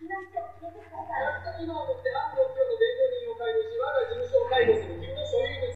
La sede del 孬种